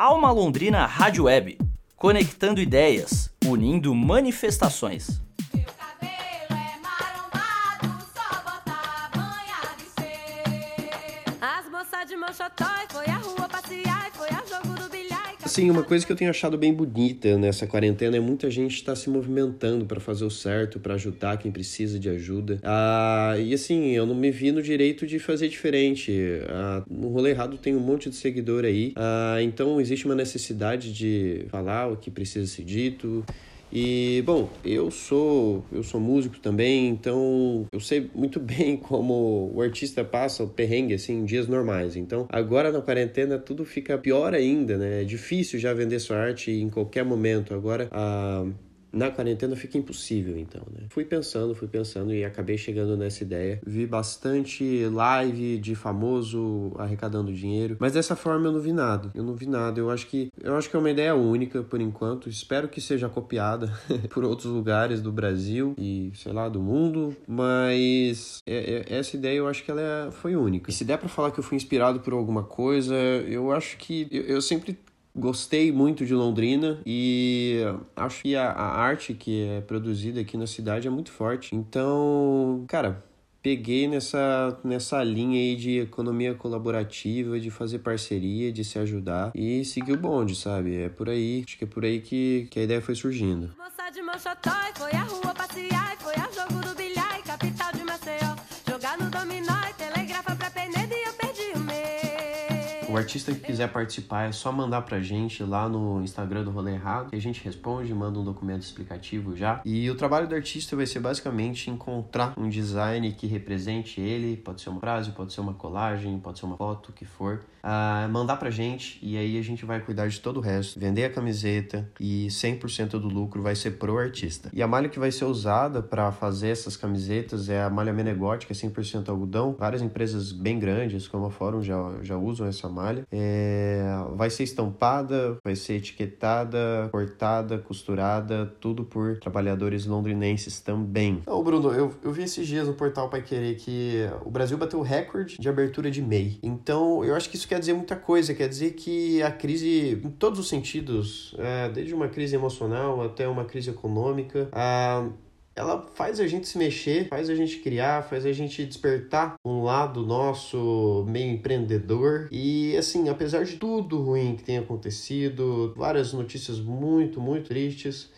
Alma Londrina Rádio Web, conectando ideias, unindo manifestações. É. As moças de foi à rua passear e foi jogo do. Assim, uma coisa que eu tenho achado bem bonita nessa quarentena é muita gente está se movimentando para fazer o certo, para ajudar quem precisa de ajuda. Ah, e assim, eu não me vi no direito de fazer diferente. Ah, no rolê errado tem um monte de seguidor aí, ah, então existe uma necessidade de falar o que precisa ser dito. E bom, eu sou eu sou músico também, então eu sei muito bem como o artista passa o perrengue assim em dias normais. Então, agora na quarentena tudo fica pior ainda, né? É difícil já vender sua arte em qualquer momento. Agora a na quarentena fica impossível, então, né? Fui pensando, fui pensando e acabei chegando nessa ideia. Vi bastante live de famoso arrecadando dinheiro, mas dessa forma eu não vi nada. Eu não vi nada. Eu acho que eu acho que é uma ideia única por enquanto. Espero que seja copiada por outros lugares do Brasil e, sei lá, do mundo, mas é- é- essa ideia eu acho que ela é- foi única. E se der pra falar que eu fui inspirado por alguma coisa, eu acho que eu sempre Gostei muito de Londrina e acho que a, a arte que é produzida aqui na cidade é muito forte. Então, cara, peguei nessa, nessa linha aí de economia colaborativa, de fazer parceria, de se ajudar e seguir o bonde, sabe? É por aí, acho que é por aí que, que a ideia foi surgindo. Moça de Mochotói foi à rua passear foi ao jogo do bilhar capital de Maceió. Jogar no dominó telegrafa pra Penedo e eu. O artista que quiser participar é só mandar pra gente lá no Instagram do Rolê Errado, que a gente responde, manda um documento explicativo já. E o trabalho do artista vai ser basicamente encontrar um design que represente ele, pode ser uma frase, pode ser uma colagem, pode ser uma foto, o que for. Ah, mandar pra gente e aí a gente vai cuidar de todo o resto, vender a camiseta e 100% do lucro vai ser pro artista. E a malha que vai ser usada para fazer essas camisetas é a malha Menegote, que é 100% algodão. Várias empresas bem grandes, como a Fórum, já, já usam essa malha. É, vai ser estampada, vai ser etiquetada, cortada, costurada, tudo por trabalhadores londrinenses também. Ô Bruno, eu, eu vi esses dias no portal Pai Querer que o Brasil bateu o recorde de abertura de MEI. Então, eu acho que isso quer dizer muita coisa. Quer dizer que a crise, em todos os sentidos, é, desde uma crise emocional até uma crise econômica, a ela faz a gente se mexer, faz a gente criar, faz a gente despertar um lado nosso meio empreendedor. E assim, apesar de tudo ruim que tem acontecido, várias notícias muito, muito tristes.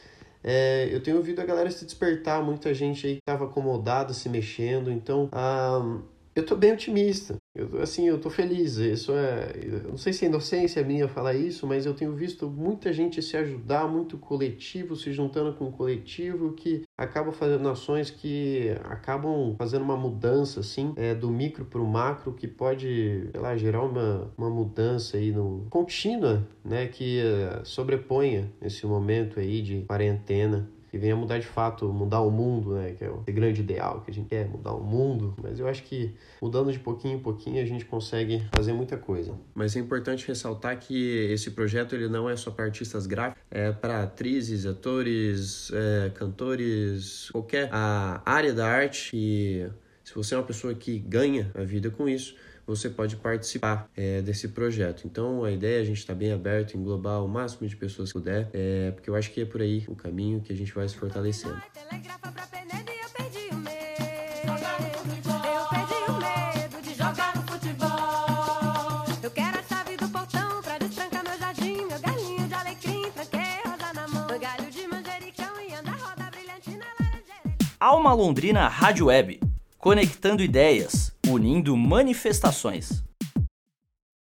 é, eu tenho ouvido a galera se despertar, muita gente aí que estava acomodada, se mexendo, então ah, eu tô bem otimista. Eu, assim, eu tô feliz. Isso é. Não sei se é inocência minha falar isso, mas eu tenho visto muita gente se ajudar, muito coletivo se juntando com o coletivo, que acaba fazendo ações que acabam fazendo uma mudança, assim, é, do micro para o macro, que pode, sei lá, gerar uma, uma mudança aí no, contínua, né, que eh, sobreponha esse momento aí de quarentena que venha mudar de fato, mudar o mundo, né? Que é o grande ideal que a gente quer, mudar o mundo. Mas eu acho que mudando de pouquinho em pouquinho a gente consegue fazer muita coisa. Mas é importante ressaltar que esse projeto ele não é só para artistas gráficos, é para atrizes, atores, é, cantores, qualquer a área da arte. E se você é uma pessoa que ganha a vida com isso, você pode participar é, desse projeto. Então a ideia é a gente está bem aberto, englobar o máximo de pessoas que puder, é, porque eu acho que é por aí o caminho que a gente vai se fortalecendo. Telegrafa pra Penedo eu perdi o medo. Eu perdi o medo de jogar no futebol. Eu quero a chave do portão pra destrancar meu jardim, meu galinho de alecrim, tranquei rosa na mão. Meu galho de manjericão anda roda brilhante na laranjeira. Alma Londrina Rádio Web, conectando ideias, unindo manifestações.